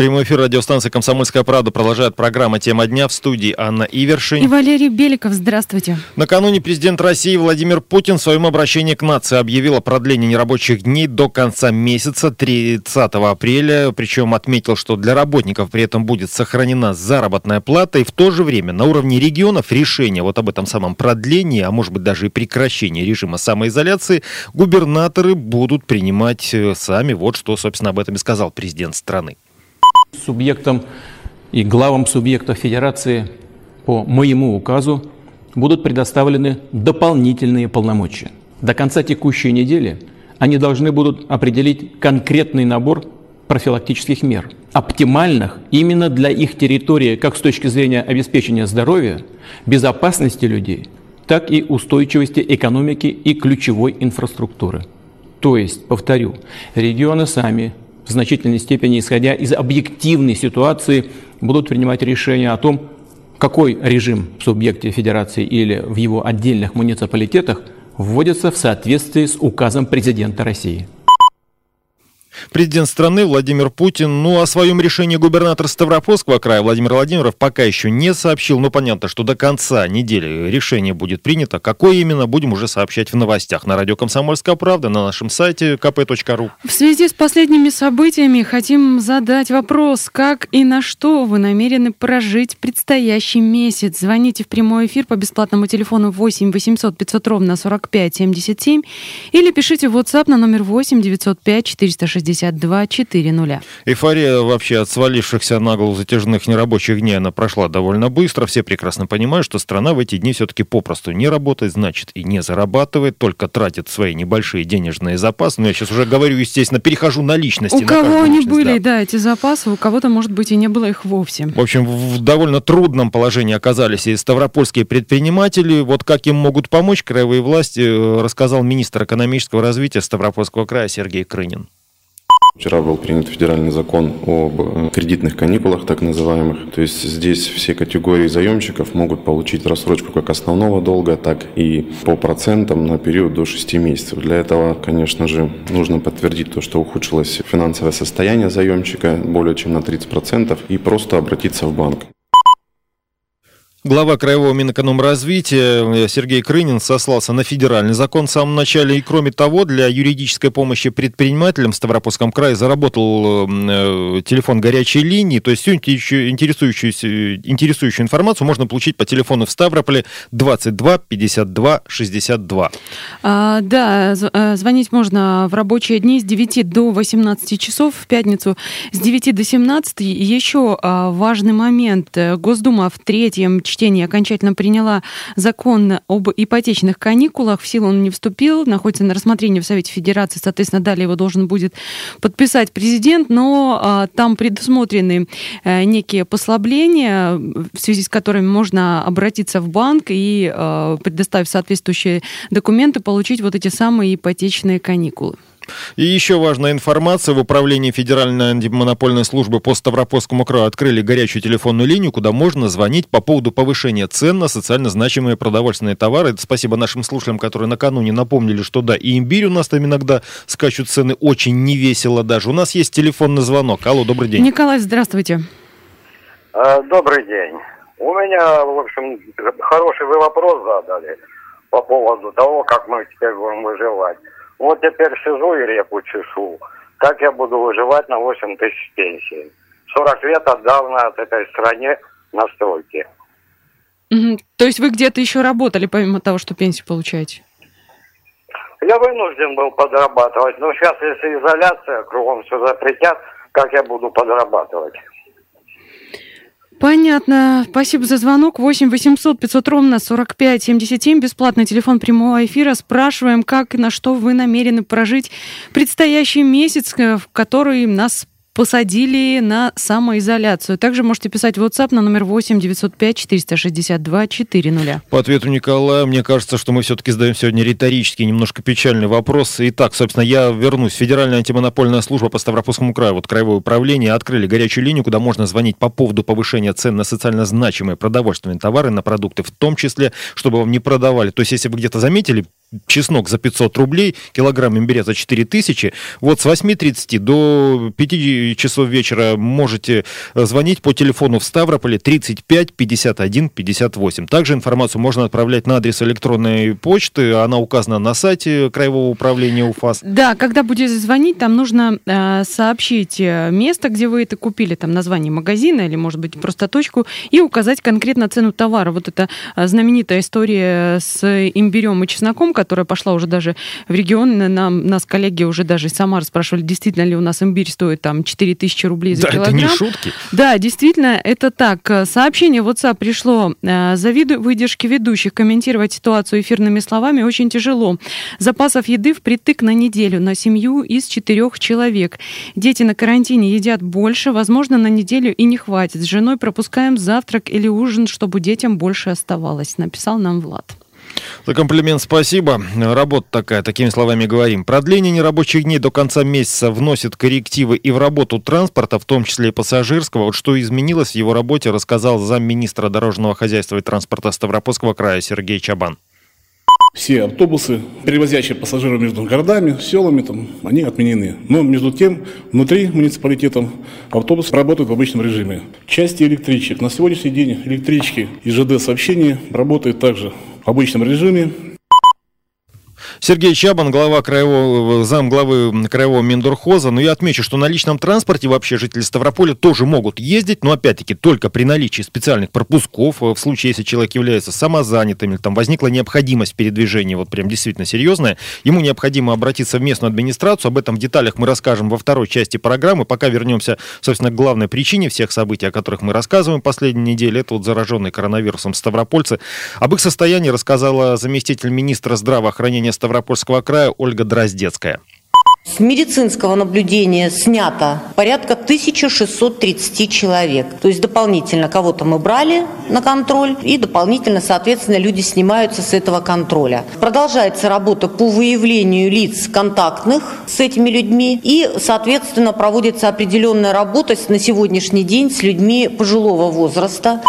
Прямой эфир радиостанции «Комсомольская правда» продолжает программа «Тема дня» в студии Анна Ивершин. И Валерий Беликов. Здравствуйте. Накануне президент России Владимир Путин в своем обращении к нации объявил о продлении нерабочих дней до конца месяца, 30 апреля. Причем отметил, что для работников при этом будет сохранена заработная плата. И в то же время на уровне регионов решение вот об этом самом продлении, а может быть даже и прекращении режима самоизоляции, губернаторы будут принимать э, сами. Вот что, собственно, об этом и сказал президент страны. Субъектом и главам субъектов Федерации по моему указу будут предоставлены дополнительные полномочия. До конца текущей недели они должны будут определить конкретный набор профилактических мер, оптимальных именно для их территории, как с точки зрения обеспечения здоровья, безопасности людей, так и устойчивости экономики и ключевой инфраструктуры. То есть, повторю, регионы сами в значительной степени, исходя из объективной ситуации, будут принимать решение о том, какой режим в субъекте федерации или в его отдельных муниципалитетах вводится в соответствии с указом президента России. Президент страны Владимир Путин, ну, о своем решении губернатор Ставропольского края Владимир Владимиров пока еще не сообщил. Но понятно, что до конца недели решение будет принято. Какое именно, будем уже сообщать в новостях на радио «Комсомольская правда», на нашем сайте kp.ru. В связи с последними событиями хотим задать вопрос, как и на что вы намерены прожить предстоящий месяц. Звоните в прямой эфир по бесплатному телефону 8 800 500 ровно 45 77 или пишите в WhatsApp на номер 8 905 460 62 400. Эйфория вообще от свалившихся на голову затяжных нерабочих дней, она прошла довольно быстро. Все прекрасно понимают, что страна в эти дни все-таки попросту не работает, значит, и не зарабатывает, только тратит свои небольшие денежные запасы. Но я сейчас уже говорю, естественно, перехожу на личности. У кого они были, да. да, эти запасы, у кого-то, может быть, и не было их вовсе. В общем, в довольно трудном положении оказались и ставропольские предприниматели. Вот как им могут помочь краевые власти, э, рассказал министр экономического развития Ставропольского края Сергей Крынин. Вчера был принят федеральный закон об э, кредитных каникулах, так называемых. То есть здесь все категории заемщиков могут получить рассрочку как основного долга, так и по процентам на период до 6 месяцев. Для этого, конечно же, нужно подтвердить то, что ухудшилось финансовое состояние заемщика более чем на 30% и просто обратиться в банк. Глава Краевого Минэкономразвития Сергей Крынин сослался на федеральный закон в самом начале. И кроме того, для юридической помощи предпринимателям в Ставропольском крае заработал э, телефон горячей линии. То есть всю интересующую, интересующую информацию можно получить по телефону в Ставрополе 22 52 62. А, да, э, звонить можно в рабочие дни с 9 до 18 часов в пятницу, с 9 до 17. Еще а, важный момент. Госдума в третьем чтении окончательно приняла закон об ипотечных каникулах. В силу он не вступил, находится на рассмотрении в Совете Федерации, соответственно, далее его должен будет подписать президент, но а, там предусмотрены а, некие послабления, в связи с которыми можно обратиться в банк и, а, предоставив соответствующие документы, получить вот эти самые ипотечные каникулы. И еще важная информация. В управлении Федеральной антимонопольной службы по Ставропольскому краю открыли горячую телефонную линию, куда можно звонить по поводу повышения цен на социально значимые продовольственные товары. Это спасибо нашим слушателям, которые накануне напомнили, что да, и имбирь у нас там иногда скачут цены очень невесело даже. У нас есть телефонный звонок. Алло, добрый день. Николай, здравствуйте. А, добрый день. У меня, в общем, хороший вы вопрос задали по поводу того, как мы теперь будем выживать. Вот теперь сижу и реку чешу. Как я буду выживать на 8 тысяч пенсии? 40 лет отдал на этой стране на стройке. Угу. То есть вы где-то еще работали, помимо того, что пенсию получаете? Я вынужден был подрабатывать. Но сейчас, если изоляция, кругом все запретят, как я буду подрабатывать? Понятно. Спасибо за звонок. 8 800 500 ровно 45 77. Бесплатный телефон прямого эфира. Спрашиваем, как и на что вы намерены прожить предстоящий месяц, э, в который нас посадили на самоизоляцию. Также можете писать в WhatsApp на номер 8 905 462 400. По ответу Николая, мне кажется, что мы все-таки задаем сегодня риторический, немножко печальный вопрос. Итак, собственно, я вернусь. Федеральная антимонопольная служба по Ставропольскому краю, вот краевое управление, открыли горячую линию, куда можно звонить по поводу повышения цен на социально значимые продовольственные товары, на продукты в том числе, чтобы вам не продавали. То есть, если вы где-то заметили чеснок за 500 рублей, килограмм имбиря за 4000. Вот с 8.30 до 5 часов вечера можете звонить по телефону в Ставрополе 35 51 58. Также информацию можно отправлять на адрес электронной почты. Она указана на сайте Краевого управления УФАС. Да, когда будете звонить, там нужно э, сообщить э, место, где вы это купили, там название магазина или, может быть, просто точку, и указать конкретно цену товара. Вот эта э, знаменитая история с имбирем и чесноком, которая пошла уже даже в регион. Нам, нас коллеги уже даже из Самары спрашивали, действительно ли у нас имбирь стоит там 4000 рублей за да, килограмм. это не шутки. Да, действительно, это так. Сообщение в WhatsApp пришло. Э, Завидую выдержке ведущих. Комментировать ситуацию эфирными словами очень тяжело. Запасов еды впритык на неделю на семью из четырех человек. Дети на карантине едят больше, возможно, на неделю и не хватит. С женой пропускаем завтрак или ужин, чтобы детям больше оставалось, написал нам Влад. За комплимент спасибо. Работа такая, такими словами говорим. Продление нерабочих дней до конца месяца вносит коррективы и в работу транспорта, в том числе и пассажирского. Вот что изменилось в его работе, рассказал замминистра дорожного хозяйства и транспорта Ставропольского края Сергей Чабан. Все автобусы, перевозящие пассажиров между городами, селами, там, они отменены. Но между тем, внутри муниципалитета автобус работает в обычном режиме. Части электричек. На сегодняшний день электрички и ЖД сообщения работают также обычном режиме. Сергей Чабан, глава краевого, зам главы краевого Миндурхоза. Но я отмечу, что на личном транспорте вообще жители Ставрополя тоже могут ездить, но опять-таки только при наличии специальных пропусков, в случае, если человек является самозанятым или там возникла необходимость передвижения, вот прям действительно серьезная, ему необходимо обратиться в местную администрацию. Об этом в деталях мы расскажем во второй части программы. Пока вернемся, собственно, к главной причине всех событий, о которых мы рассказываем последние недели. Это вот зараженные коронавирусом ставропольцы. Об их состоянии рассказала заместитель министра здравоохранения Ставрополя Ставропольского края Ольга Дроздецкая. С медицинского наблюдения снято порядка 1630 человек. То есть дополнительно кого-то мы брали на контроль и дополнительно, соответственно, люди снимаются с этого контроля. Продолжается работа по выявлению лиц контактных с этими людьми и, соответственно, проводится определенная работа на сегодняшний день с людьми пожилого возраста.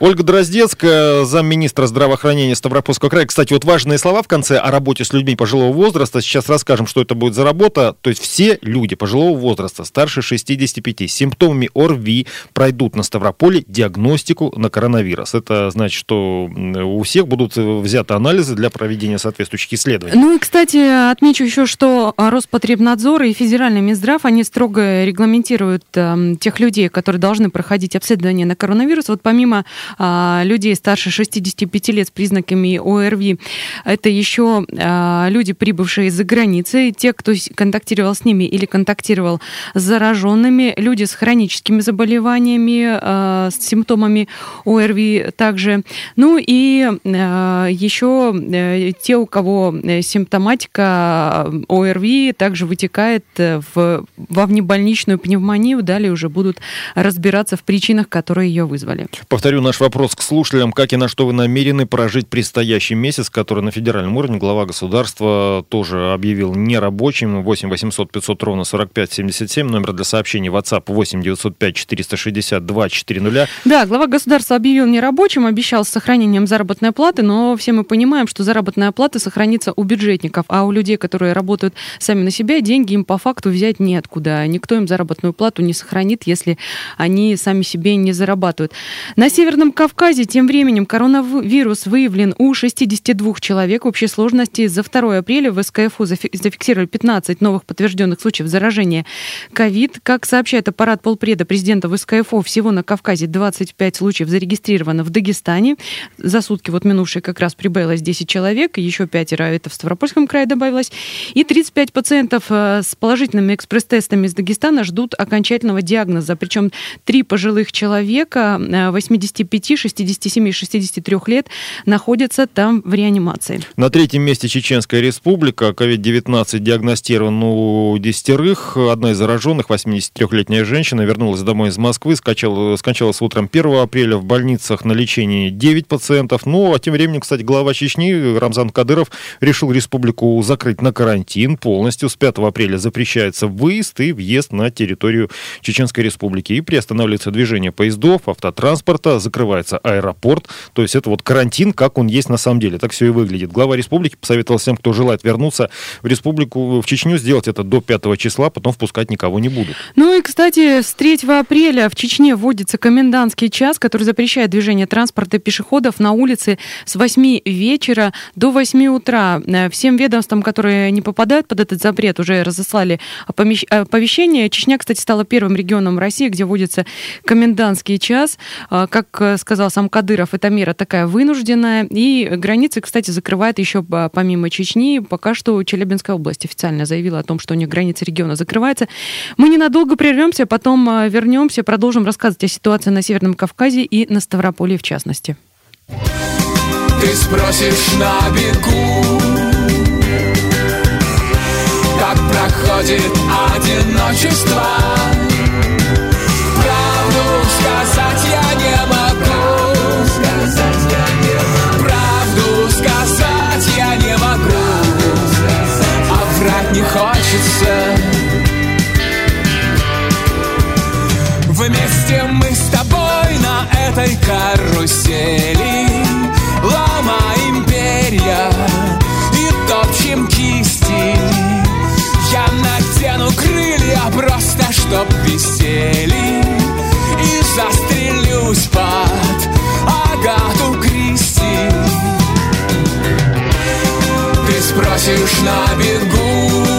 Ольга Дроздецкая, замминистра здравоохранения Ставропольского края. Кстати, вот важные слова в конце о работе с людьми пожилого возраста. Сейчас расскажем, что это будет за работа. То есть все люди пожилого возраста, старше 65, с симптомами ОРВИ пройдут на Ставрополе диагностику на коронавирус. Это значит, что у всех будут взяты анализы для проведения соответствующих исследований. Ну и, кстати, отмечу еще, что Роспотребнадзор и Федеральный Минздрав, они строго регламентируют э, тех людей, которые должны проходить обследование на коронавирус. Вот помимо людей старше 65 лет с признаками ОРВИ. Это еще а, люди, прибывшие из-за границы, те, кто контактировал с ними или контактировал с зараженными, люди с хроническими заболеваниями, а, с симптомами ОРВИ также. Ну и еще э, те, у кого э, симптоматика ОРВИ также вытекает э, в, во внебольничную пневмонию, далее уже будут разбираться в причинах, которые ее вызвали. Повторю наш вопрос к слушателям. Как и на что вы намерены прожить предстоящий месяц, который на федеральном уровне глава государства тоже объявил нерабочим. 8 800 500 ровно 45 77. Номер для сообщений WhatsApp 8 905 462 400. Да, глава государства объявил нерабочим, обещал с сохранением заработной платы, но все мы понимаем, что заработная плата сохранится у бюджетников, а у людей, которые работают сами на себя, деньги им по факту взять неоткуда. Никто им заработную плату не сохранит, если они сами себе не зарабатывают. На Северном Кавказе тем временем коронавирус выявлен у 62 человек. Общей сложности за 2 апреля в СКФУ зафиксировали 15 новых подтвержденных случаев заражения ковид. Как сообщает аппарат полпреда президента в СКФУ, всего на Кавказе 25 случаев зарегистрировано в Дагестане. За сутки вот минувшие как раз прибавилось 10 человек, еще пятеро это в Ставропольском крае добавилось. И 35 пациентов э, с положительными экспресс-тестами из Дагестана ждут окончательного диагноза. Причем три пожилых человека, 85, 67 и 63 лет, находятся там в реанимации. На третьем месте Чеченская республика. COVID-19 диагностирован у десятерых. Одна из зараженных, 83-летняя женщина, вернулась домой из Москвы, скачала, скончалась утром 1 апреля. В больницах на лечении 9 пациентов. Ну, а тем временем, кстати, глава Чечни Рамзан Кадыров решил республику закрыть на карантин полностью. С 5 апреля запрещается выезд и въезд на территорию Чеченской республики. И приостанавливается движение поездов, автотранспорта, закрывается закрывается аэропорт. То есть это вот карантин, как он есть на самом деле. Так все и выглядит. Глава республики посоветовал всем, кто желает вернуться в республику, в Чечню, сделать это до 5 числа, потом впускать никого не будут. Ну и, кстати, с 3 апреля в Чечне вводится комендантский час, который запрещает движение транспорта пешеходов на улице с 8 вечера до 8 утра. Э, всем ведомствам, которые не попадают под этот запрет, уже разослали оповещение. Чечня, кстати, стала первым регионом России, где вводится комендантский час. Э, сказал сам Кадыров, эта мера такая вынужденная. И границы, кстати, закрывает еще помимо Чечни. Пока что Челябинская область официально заявила о том, что у них границы региона закрываются. Мы ненадолго прервемся, потом вернемся, продолжим рассказывать о ситуации на Северном Кавказе и на Ставрополе в частности. Ты спросишь на бегу Как проходит одиночество не хочется. Вместе мы с тобой на этой карусели Ломаем перья и топчем кисти. Я надену крылья просто чтоб висели И застрелюсь под Агату Ты спросишь на бегу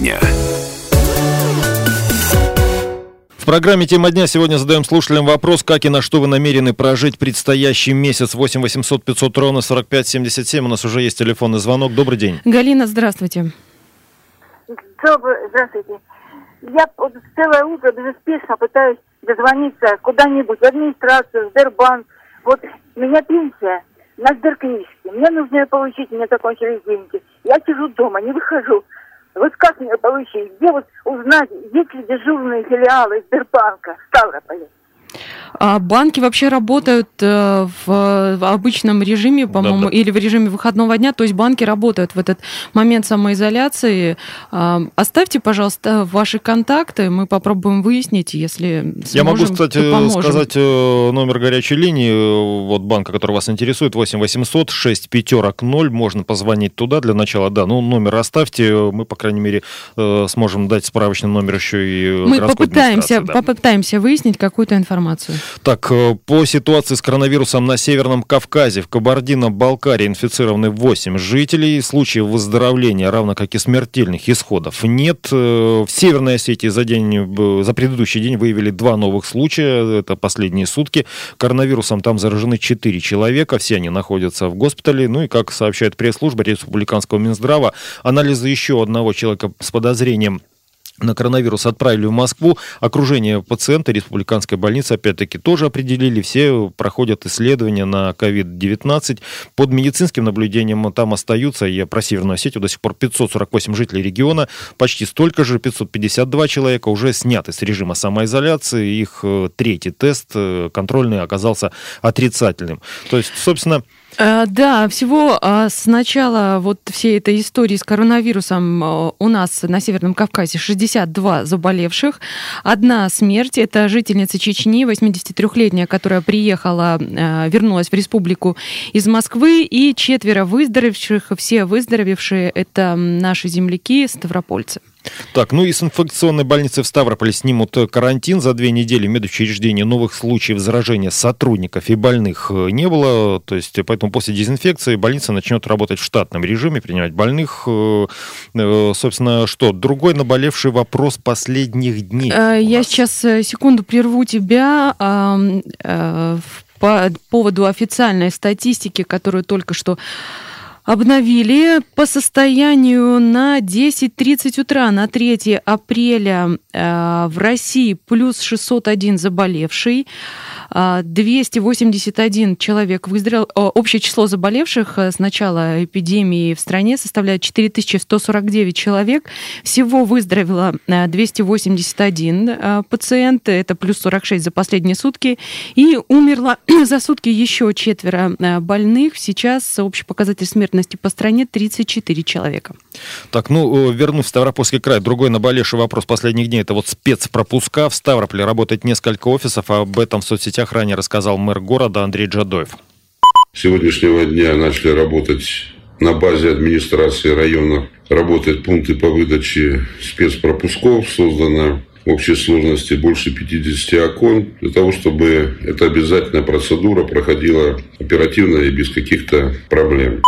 Дня программе «Тема дня» сегодня задаем слушателям вопрос, как и на что вы намерены прожить предстоящий месяц. 8 800 500 ровно 45 77. У нас уже есть телефонный звонок. Добрый день. Галина, здравствуйте. Добрый, здравствуйте. Я целое утро безуспешно пытаюсь дозвониться куда-нибудь, в администрацию, в Сбербанк. Вот у меня пенсия на сберкнижке. Мне нужно ее получить, мне закончились деньги. Я сижу дома, не выхожу. Вот как мне получить? Где вот узнать, есть ли дежурные филиалы Сбербанка в Ставрополе? А банки вообще работают э, в обычном режиме, по-моему, да, да. или в режиме выходного дня, то есть банки работают в этот момент самоизоляции. А, оставьте, пожалуйста, ваши контакты, мы попробуем выяснить, если сможем, Я могу, кстати, сказать э, номер горячей линии, э, вот банка, который вас интересует, 8 800 6 пятерок 0, можно позвонить туда для начала, да, ну номер оставьте, мы, по крайней мере, сможем дать справочный номер еще и Мы попытаемся, да. попытаемся выяснить какую-то информацию. Так, э, по ситуации с коронавирусом на Северном Кавказе, в Кабардино-Балкарии инфицированы 8 жителей. Случаев выздоровления, равно как и смертельных исходов, нет. Э, в Северной Осетии за, день, э, за предыдущий день выявили два новых случая. Это последние сутки. Коронавирусом там заражены 4 человека. Все они находятся в госпитале. Ну и, как сообщает пресс-служба Республиканского Минздрава, анализы еще одного человека с подозрением на коронавирус отправили в Москву. Окружение пациента республиканской больницы, опять-таки, тоже определили. Все проходят исследования на COVID-19. Под медицинским наблюдением там остаются, я про Северную Осетию, до сих пор 548 жителей региона, почти столько же, 552 человека уже сняты с режима самоизоляции. Их э, третий тест э, контрольный оказался отрицательным. То есть, собственно, да, всего а, с начала вот всей этой истории с коронавирусом э, у нас на Северном Кавказе 62 заболевших. Одна смерть, это жительница Чечни, 83-летняя, которая приехала, э, вернулась в республику из Москвы, и четверо выздоровевших, все выздоровевшие, это наши земляки, ставропольцы. Так, ну и с инфекционной больницы в Ставрополе снимут карантин. За две недели медучреждения новых случаев заражения сотрудников и больных э, не было. То есть, поэтому после дезинфекции больница начнет работать в штатном режиме, принимать больных. Э, э, собственно, что? Другой наболевший вопрос последних дней. Я сейчас секунду прерву тебя по поводу официальной статистики, которую только что обновили по состоянию на 10.30 утра на 3 апреля э, в России плюс 601 заболевший. 281 а, человек выздоровел. Общее число заболевших э, с начала эпидемии в стране составляет 4149 человек. Всего выздоровело 281 э, э, пациент, это плюс 46 за последние сутки. И умерло за сутки еще четверо больных. Сейчас общий показатель смертности по стране 34 человека. Так, ну, вернусь в Ставропольский край. Другой наболевший вопрос последних дней – это вот спецпропуска. В Ставрополе работает несколько офисов, об этом в соцсетях соцсетях ранее рассказал мэр города Андрей Джадоев. С сегодняшнего дня начали работать на базе администрации района. Работают пункты по выдаче спецпропусков. Создано в общей сложности больше 50 окон, для того, чтобы эта обязательная процедура проходила оперативно и без каких-то проблем.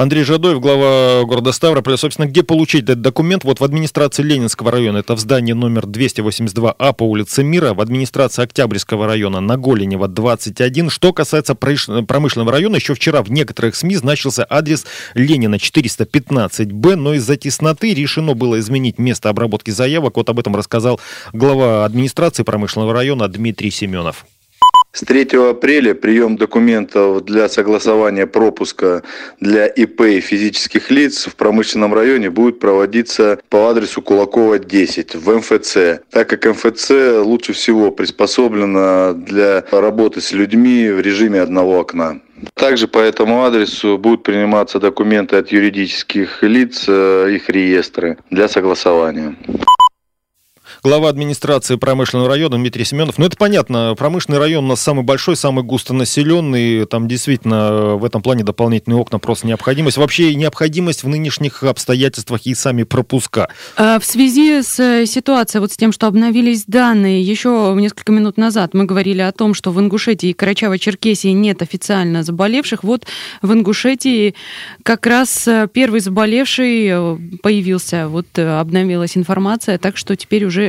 Андрей Жадоев, глава города Ставрополя. Собственно, где получить этот документ? Вот в администрации Ленинского района, это в здании номер 282А по улице Мира, в администрации Октябрьского района на Голенева 21. Что касается промышленного района, еще вчера в некоторых СМИ значился адрес Ленина 415Б, но из-за тесноты решено было изменить место обработки заявок. Вот об этом рассказал глава администрации промышленного района Дмитрий Семенов. С 3 апреля прием документов для согласования пропуска для ИП и физических лиц в промышленном районе будет проводиться по адресу Кулакова 10 в МФЦ, так как МФЦ лучше всего приспособлено для работы с людьми в режиме одного окна. Также по этому адресу будут приниматься документы от юридических лиц, э, их реестры для согласования глава администрации промышленного района Дмитрий Семенов. Ну, это понятно, промышленный район у нас самый большой, самый густонаселенный, там действительно в этом плане дополнительные окна просто необходимость. Вообще необходимость в нынешних обстоятельствах и сами пропуска. А, в связи с э, ситуацией, вот с тем, что обновились данные, еще несколько минут назад мы говорили о том, что в Ингушетии и Карачаево-Черкесии нет официально заболевших. Вот в Ингушетии как раз э, первый заболевший э, появился, вот обновилась информация, так что теперь уже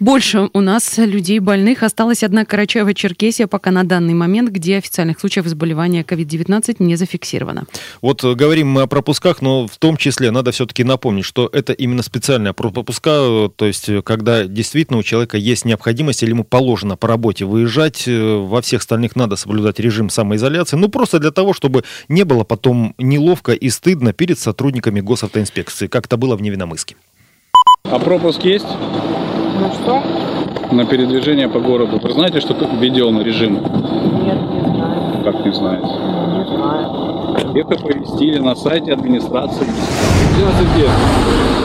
больше у нас людей больных. Осталась одна Карачаево-Черкесия пока на данный момент, где официальных случаев заболевания COVID-19 не зафиксировано. Вот э, говорим мы о пропусках, но в том числе надо все-таки напомнить, что это именно специальная пропуска, э, то есть э, когда действительно у человека есть необходимость или ему положено по работе выезжать, во всех остальных надо соблюдать режим самоизоляции, ну просто для того, чтобы не было потом неловко и стыдно перед сотрудниками госавтоинспекции, как это было в Невиномыске. А пропуск есть? На что? На передвижение по городу. Вы знаете, что введен режим? Нет, не знаю. Как не знаете? Не знаю. Это повестили на сайте администрации. Здравствуйте.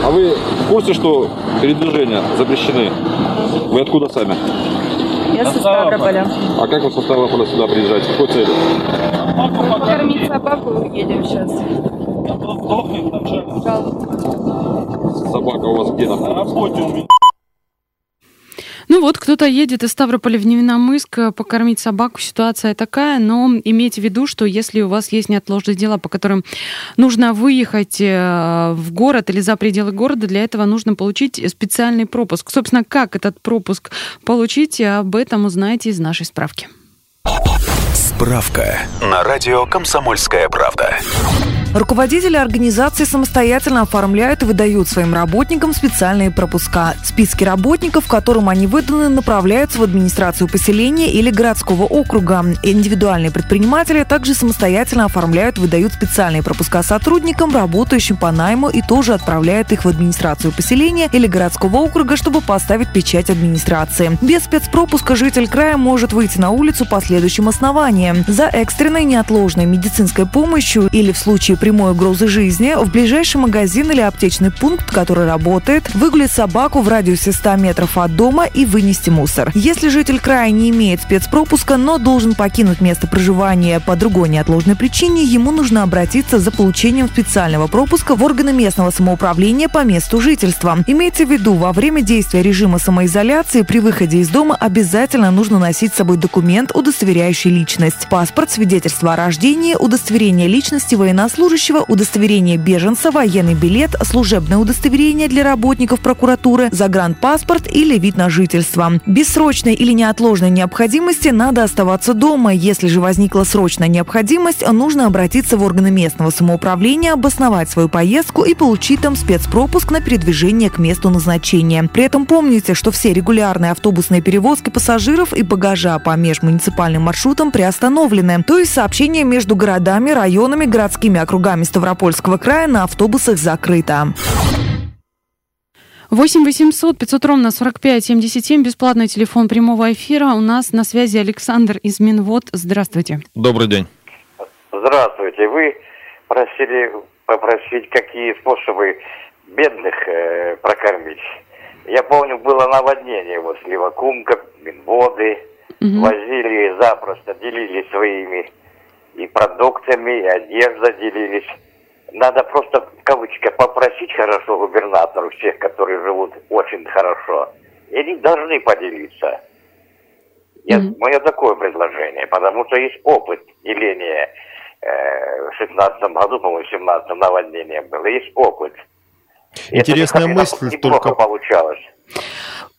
А вы в курсе, что передвижения запрещены? Вы откуда сами? Я со Ставрополя. А как вы со Ставрополя сюда приезжаете? Какой целью? Покормить собаку едем сейчас. Собака у вас где на работе у меня. Ну вот, кто-то едет из Ставрополя в Невиномыск э, покормить собаку. Ситуация такая, но имейте в виду, что если у вас есть неотложные дела, по которым нужно выехать э, в город или за пределы города, для этого нужно получить специальный пропуск. Собственно, как этот пропуск получить, об этом узнаете из нашей справки. Справка на радио «Комсомольская правда». Руководители организации самостоятельно оформляют и выдают своим работникам специальные пропуска. Списки работников, которым они выданы, направляются в администрацию поселения или городского округа. Индивидуальные предприниматели также самостоятельно оформляют и выдают специальные пропуска сотрудникам, работающим по найму, и тоже отправляют их в администрацию поселения или городского округа, чтобы поставить печать администрации. Без спецпропуска житель края может выйти на улицу по следующим основаниям. За экстренной неотложной медицинской помощью или в случае прямой угрозы жизни, в ближайший магазин или аптечный пункт, который работает, выгулить собаку в радиусе 100 метров от дома и вынести мусор. Если житель края не имеет спецпропуска, но должен покинуть место проживания по другой неотложной причине, ему нужно обратиться за получением специального пропуска в органы местного самоуправления по месту жительства. Имейте в виду, во время действия режима самоизоляции при выходе из дома обязательно нужно носить с собой документ, удостоверяющий личность. Паспорт, свидетельство о рождении, удостоверение личности военнослужащего, удостоверение беженца, военный билет, служебное удостоверение для работников прокуратуры, загранпаспорт или вид на жительство. Без срочной или неотложной необходимости надо оставаться дома. Если же возникла срочная необходимость, нужно обратиться в органы местного самоуправления, обосновать свою поездку и получить там спецпропуск на передвижение к месту назначения. При этом помните, что все регулярные автобусные перевозки пассажиров и багажа по межмуниципальным маршрутам приостановлены. То есть сообщение между городами, районами, городскими округами Ставропольского края на автобусах закрыто. 8 800 500 ровно 45 77, бесплатный телефон прямого эфира. У нас на связи Александр из Минвод. Здравствуйте. Добрый день. Здравствуйте. Вы просили попросить, какие способы бедных э, прокормить. Я помню, было наводнение вот Сливокумка, Минводы. Мгм. Возили запросто, делились своими и продуктами, и одежда делились. Надо просто, в кавычках, попросить хорошо губернатору всех, которые живут очень хорошо. И они должны поделиться. Я, Мое такое предложение, потому что есть опыт деления э, в 16 году, по-моему, в 17 наводнение было. Есть опыт. Это Интересная неплохо- мысль, неплохо только получалось.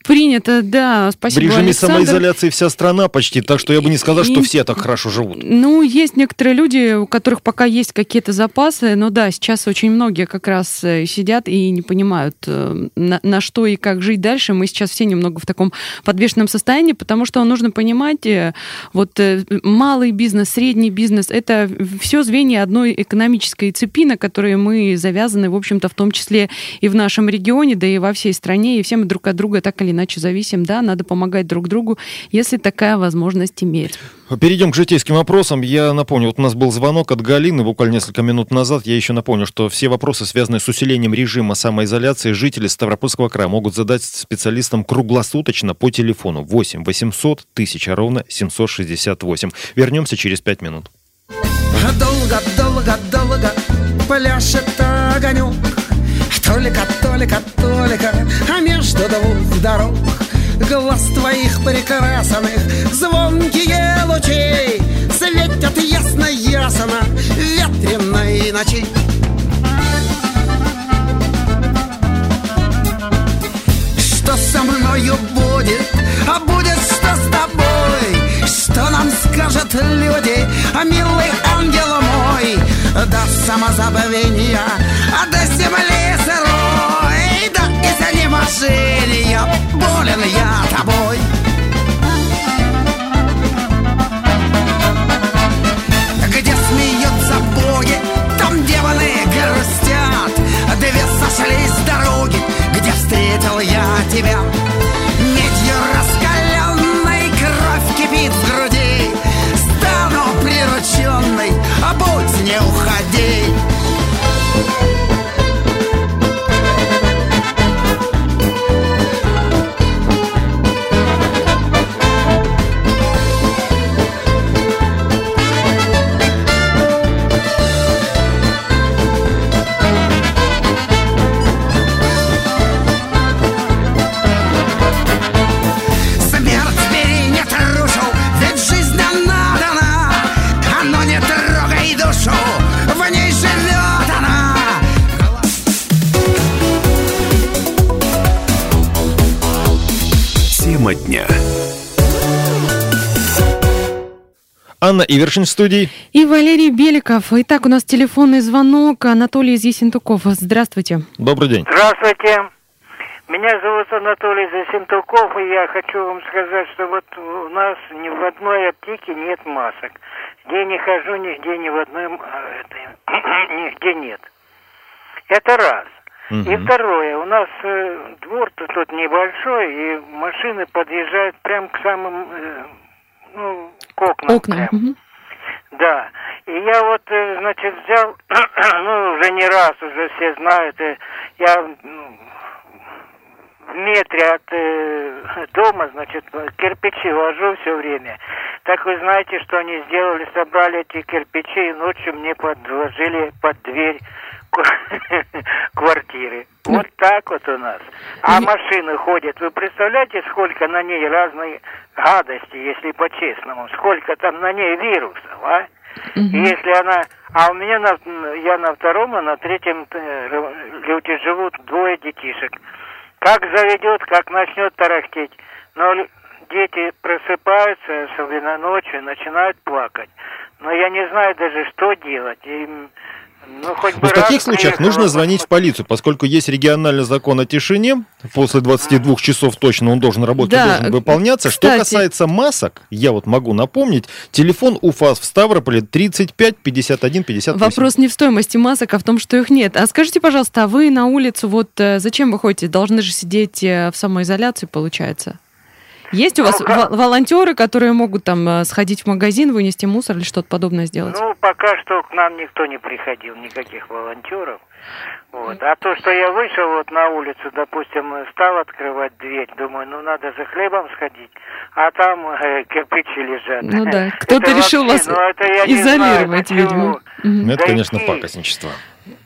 Принято, да. Спасибо, в режиме Александр. самоизоляции вся страна почти, так что я бы не сказал, что И- все так хорошо живут. Ну, есть некоторые люди, у которых пока есть какие-то запасы, но да, сейчас очень многие как раз э, сидят и не понимают, э, на, на что и как жить дальше. Мы сейчас все немного в таком подвешенном состоянии, потому что нужно понимать, э, вот малый бизнес, средний бизнес, это все звенья одной экономической цепи, на которые мы завязаны, в общем-то, в том числе и в нашем регионе, да и во всей стране, и все мы друг от друга так или иначе зависим, да, надо помогать друг другу, если такая возможность имеется. Перейдем к житейским вопросам. Я напомню, вот у нас был звонок от Галины буквально несколько минут назад. Я еще напомню, что все вопросы, связанные с усилением режима самоизоляции, жители Ставропольского края могут задать специалистам круглосуточно по телефону 8 800 1000 ровно 768. Вернемся через 5 минут. Долго-долго-долго пляшет огонек Только, только, только, а между двух дорог Глаз твоих прекрасных, звонкие лучи Светят ясно-ясно ветреной ночи Что со мною будет, а будет что с тобой? Что нам скажут люди, а милый ангел мой До самозабвения, а до земли изнеможения, болен я тобой Ивершин в студии. И Валерий Беликов. Итак, у нас телефонный звонок. Анатолий из Есентуков. Здравствуйте. Добрый день. Здравствуйте. Меня зовут Анатолий Засентуков, и я хочу вам сказать, что вот у нас ни в одной аптеке нет масок. Где не хожу, нигде ни в одной а, этой, нигде нет. Это раз. И второе, у нас э, двор тут, тут небольшой, и машины подъезжают прямо к самым, э, ну, к окнам. Окна. прям. Мгм. Да. И я вот, э, значит, взял, ну, уже не раз, уже все знают, э, я ну, в метре от э, дома, значит, кирпичи ложу все время. Так вы знаете, что они сделали? Собрали эти кирпичи и ночью мне подложили под дверь квартиры. Вот так вот у нас. А машины ходят. Вы представляете, сколько на ней разной гадости, если по-честному? Сколько там на ней вирусов, а? Если она... А у меня на, я на втором, а на третьем э, люди живут двое детишек. Как заведет, как начнет тарахтеть. Но дети просыпаются, особенно ночью, начинают плакать. Но я не знаю даже, что делать. Им, ну, хоть бы Но в таких раз случаях нужно звонить в полицию, поскольку есть региональный закон о тишине. После 22 часов точно он должен работать, и Да, должен выполняться. Что кстати- касается масок, я вот могу напомнить, телефон УФАС в Ставрополе 35 51 58. Вопрос не в стоимости масок, а в том, что их нет. А скажите, пожалуйста, а вы на улицу, вот э, зачем вы ходите? Должны же сидеть э, в самоизоляции, получается? Есть у вас Ну, как- во- волонтеры, которые могут там э, сходить в магазин, вынести мусор или что-то подобное сделать? Ну, пока что к нам никто не приходил, никаких волонтеров. Вот. А то, что я вышел вот на улицу, допустим, стал открывать дверь, думаю, ну надо за хлебом сходить, а там э, кирпичи лежат. Ну да, кто-то решил вообще, вас ну, знаю, изолировать, почему. видимо. Ну, Это, конечно, Зайти. пакостничество.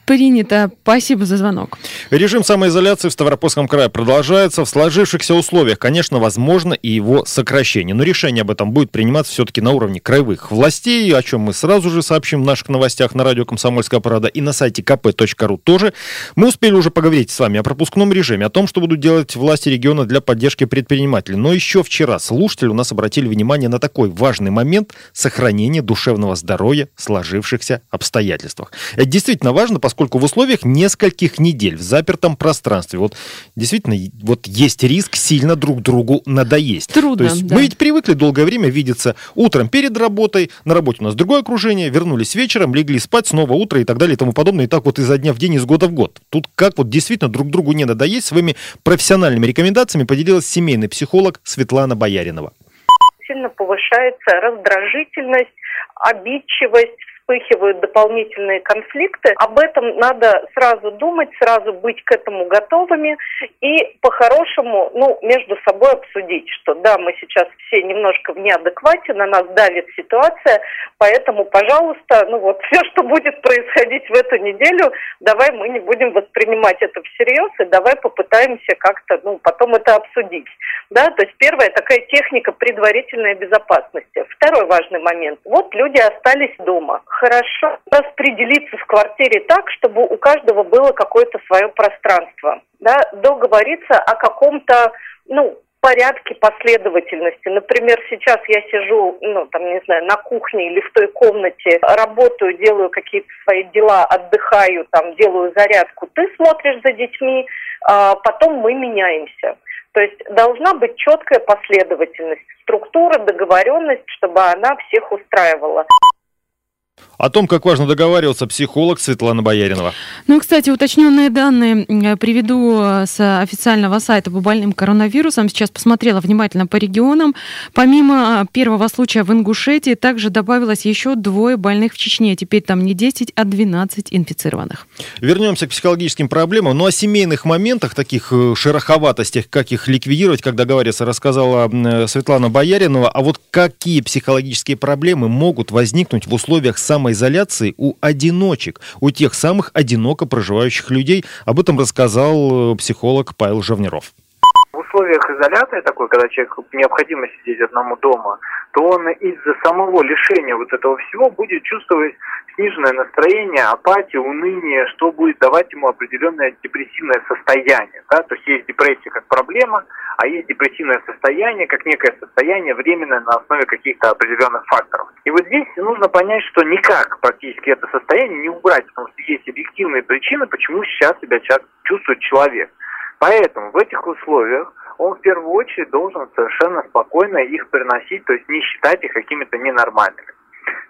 Принято. Спасибо за звонок. Режим самоизоляции в Ставропольском крае продолжается. В сложившихся условиях, конечно, возможно и его сокращение. Но решение об этом будет приниматься все-таки на уровне краевых властей, о чем мы сразу же сообщим в наших новостях на радио «Комсомольская правда» и на сайте kp.ru тоже. Мы успели уже поговорить с вами о пропускном режиме, о том, что будут делать власти региона для поддержки предпринимателей. Но еще вчера слушатели у нас обратили внимание на такой важный момент сохранения душевного здоровья в сложившихся обстоятельствах. Это действительно важно, поскольку в условиях нескольких недель в запертом пространстве вот действительно вот есть риск сильно друг другу надоесть. Трудно, То есть да. мы ведь привыкли долгое время видеться утром перед работой, на работе у нас другое окружение, вернулись вечером, легли спать, снова утро и так далее и тому подобное. И так вот изо дня в день, из года в год. Тут как вот действительно друг другу не надоесть, своими профессиональными рекомендациями поделилась семейный психолог Светлана Бояринова. сильно повышается раздражительность, обидчивость, вспыхивают дополнительные конфликты. Об этом надо сразу думать, сразу быть к этому готовыми и по-хорошему, ну, между собой обсудить, что да, мы сейчас все немножко в неадеквате, на нас давит ситуация, поэтому, пожалуйста, ну вот все, что будет происходить в эту неделю, давай мы не будем воспринимать это всерьез и давай попытаемся как-то, ну, потом это обсудить. Да, то есть первая такая техника предварительной безопасности. Второй важный момент. Вот люди остались дома. Хорошо распределиться в квартире так, чтобы у каждого было какое-то свое пространство. Да, договориться о каком-то, ну, порядке последовательности. Например, сейчас я сижу, ну, там, не знаю, на кухне или в той комнате, работаю, делаю какие-то свои дела, отдыхаю, там, делаю зарядку. Ты смотришь за детьми, а потом мы меняемся. То есть должна быть четкая последовательность, структура, договоренность, чтобы она всех устраивала. О том, как важно договариваться, психолог Светлана Бояринова. Ну и, кстати, уточненные данные э, приведу э, с официального сайта по больным коронавирусом. Сейчас посмотрела внимательно по регионам. Помимо э, первого случая в Ингушетии, также добавилось еще двое больных в Чечне. Теперь там не 10, а 12 инфицированных. Вернемся к психологическим проблемам. Ну, о семейных моментах, таких шероховатостях, как их ликвидировать, как договориться, рассказала Светлана Бояринова. А вот какие психологические проблемы могут возникнуть в условиях самоизоляции у одиночек, у тех самых одиноко проживающих людей? Об этом рассказал э, психолог Павел Жавнеров. Условиях изоляции такой, когда человеку необходимо сидеть одному дома, то он из-за самого лишения вот этого всего будет чувствовать сниженное настроение, апатию, уныние, что будет давать ему определенное депрессивное состояние. Да? То есть есть депрессия как проблема, а есть депрессивное состояние как некое состояние временное на основе каких-то определенных факторов. И вот здесь нужно понять, что никак практически это состояние не убрать, потому что есть объективные причины, почему сейчас себя ча- чувствует человек. Поэтому в этих условиях он в первую очередь должен совершенно спокойно их переносить, то есть не считать их какими-то ненормальными.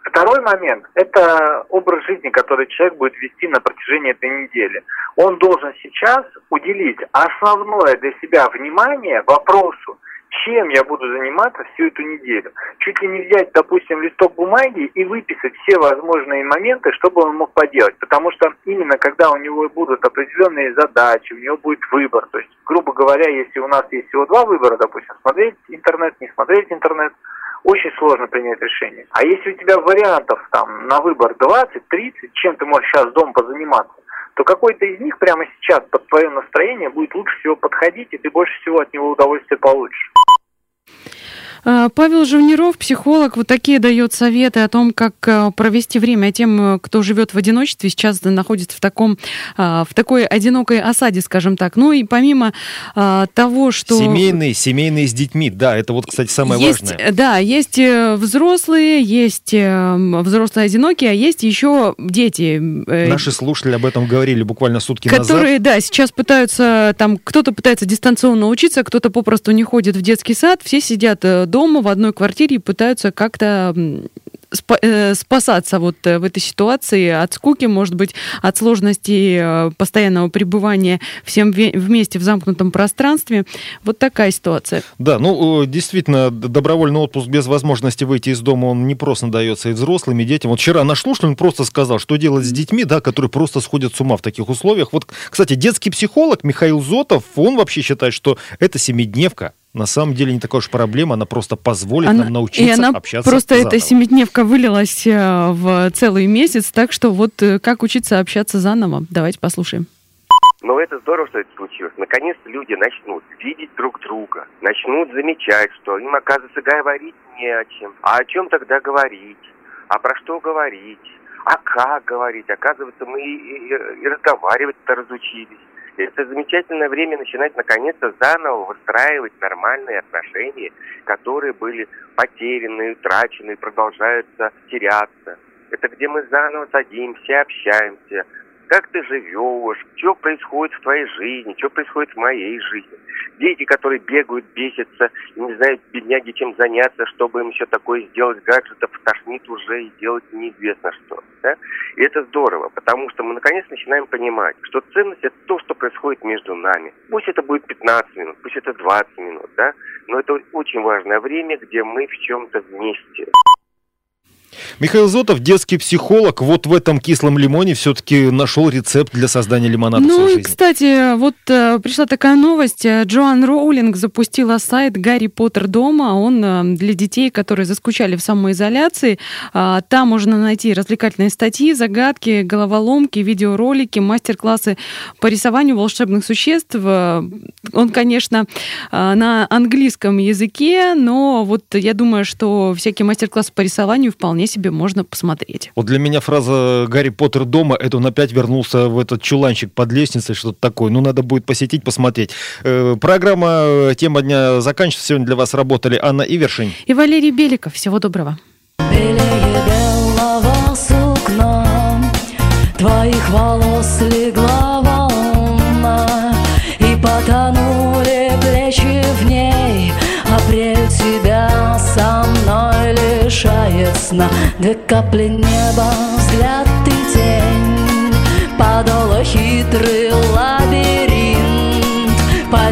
Второй момент – это образ жизни, который человек будет вести на протяжении этой недели. Он должен сейчас уделить основное для себя внимание вопросу чем я буду заниматься всю эту неделю. Чуть ли не взять, допустим, листок бумаги и выписать все возможные моменты, чтобы он мог поделать. Потому что именно когда у него будут определенные задачи, у него будет выбор. То есть, грубо говоря, если у нас есть всего два выбора, допустим, смотреть интернет, не смотреть интернет, очень сложно принять решение. А если у тебя вариантов там на выбор 20-30, чем ты можешь сейчас дома позаниматься, то какой-то из них прямо сейчас под твое настроение будет лучше всего подходить, и ты больше всего от него удовольствие получишь. Uh, Павел Живниров, психолог, вот такие дает советы о том, как э, провести время тем, э, кто живет в одиночестве, сейчас находится в таком, а, в такой одинокой осаде, скажем так. Ну и помимо а, того, что... Семейные, семейные с детьми, да, это вот, кстати, самое есть, важное. Да, есть э, взрослые, есть взрослые одинокие, а есть еще дети. Наши слушатели об этом говорили буквально сутки которые, назад. да, сейчас пытаются, там, кто-то пытается дистанционно учиться, кто-то попросту не ходит в детский сад, все сидят дома в одной квартире и пытаются как-то э, спасаться вот э, в этой ситуации от скуки, может быть, от сложности э, постоянного пребывания всем вместе в замкнутом пространстве. Вот такая ситуация. Да, ну, действительно, добровольный отпуск без возможности выйти из дома, он не просто дается и взрослым, и детям. Вот вчера наш слушатель, он просто сказал, что делать с детьми, да, которые просто сходят с ума в таких условиях. Вот, кстати, детский психолог Михаил Зотов, он вообще считает, что это семидневка, на самом деле не такая уж проблема, она просто позволит Она- нам научиться и она общаться просто заново. эта семидневка вылилась э, в целый месяц, так что вот э, как учиться общаться заново. Давайте послушаем. Но это здорово, что это случилось. Наконец-то люди начнут видеть друг друга, начнут замечать, что им, оказывается, говорить не о чем. А о чем тогда говорить? А про что говорить? А как говорить? Оказывается, мы и, и- и разговаривать-то разучились. Это замечательное время начинать наконец-то заново выстраивать нормальные отношения, которые были потеряны, утрачены продолжаются теряться. Это где мы заново садимся, общаемся, как ты живешь, что происходит в твоей жизни, что происходит в моей жизни. Дети, которые бегают, бесятся, не знают, бедняги, чем заняться, чтобы им еще такое сделать, гаджетов тошнит уже и делать неизвестно что. Да? И это здорово, потому что мы наконец начинаем понимать, что ценность это то, что происходит между нами. Пусть это будет 15 минут, пусть это 20 минут, да, но это очень важное время, где мы в чем-то вместе. Михаил Зотов, детский психолог, вот в этом кислом лимоне все-таки нашел рецепт для создания лимонада в Ну и, жизни. кстати, вот э, пришла такая новость. Э, Джоан Роулинг запустила сайт «Гарри Поттер дома». Он э, для детей, которые заскучали в самоизоляции. А, Там можно найти развлекательные статьи, загадки, головоломки, видеоролики, мастер-классы по рисованию волшебных существ. Э, Он, конечно, э, на английском языке, но вот я думаю, что всякие мастер-классы по рисованию вполне себе можно посмотреть. Вот для меня фраза «Гарри Поттер дома» — это он опять вернулся в этот чуланчик под лестницей, что-то такое. Ну, надо будет посетить, посмотреть. Э, Программа э, «Тема дня» заканчивается. Сегодня для вас работали Анна Ивершин. И Валерий Беликов. Всего доброго. белого сукна Твоих волос легла волна И потонули плечи в ней Апрель тебя сна Две капли неба, взгляд и тень Подола хитрый лабиринт По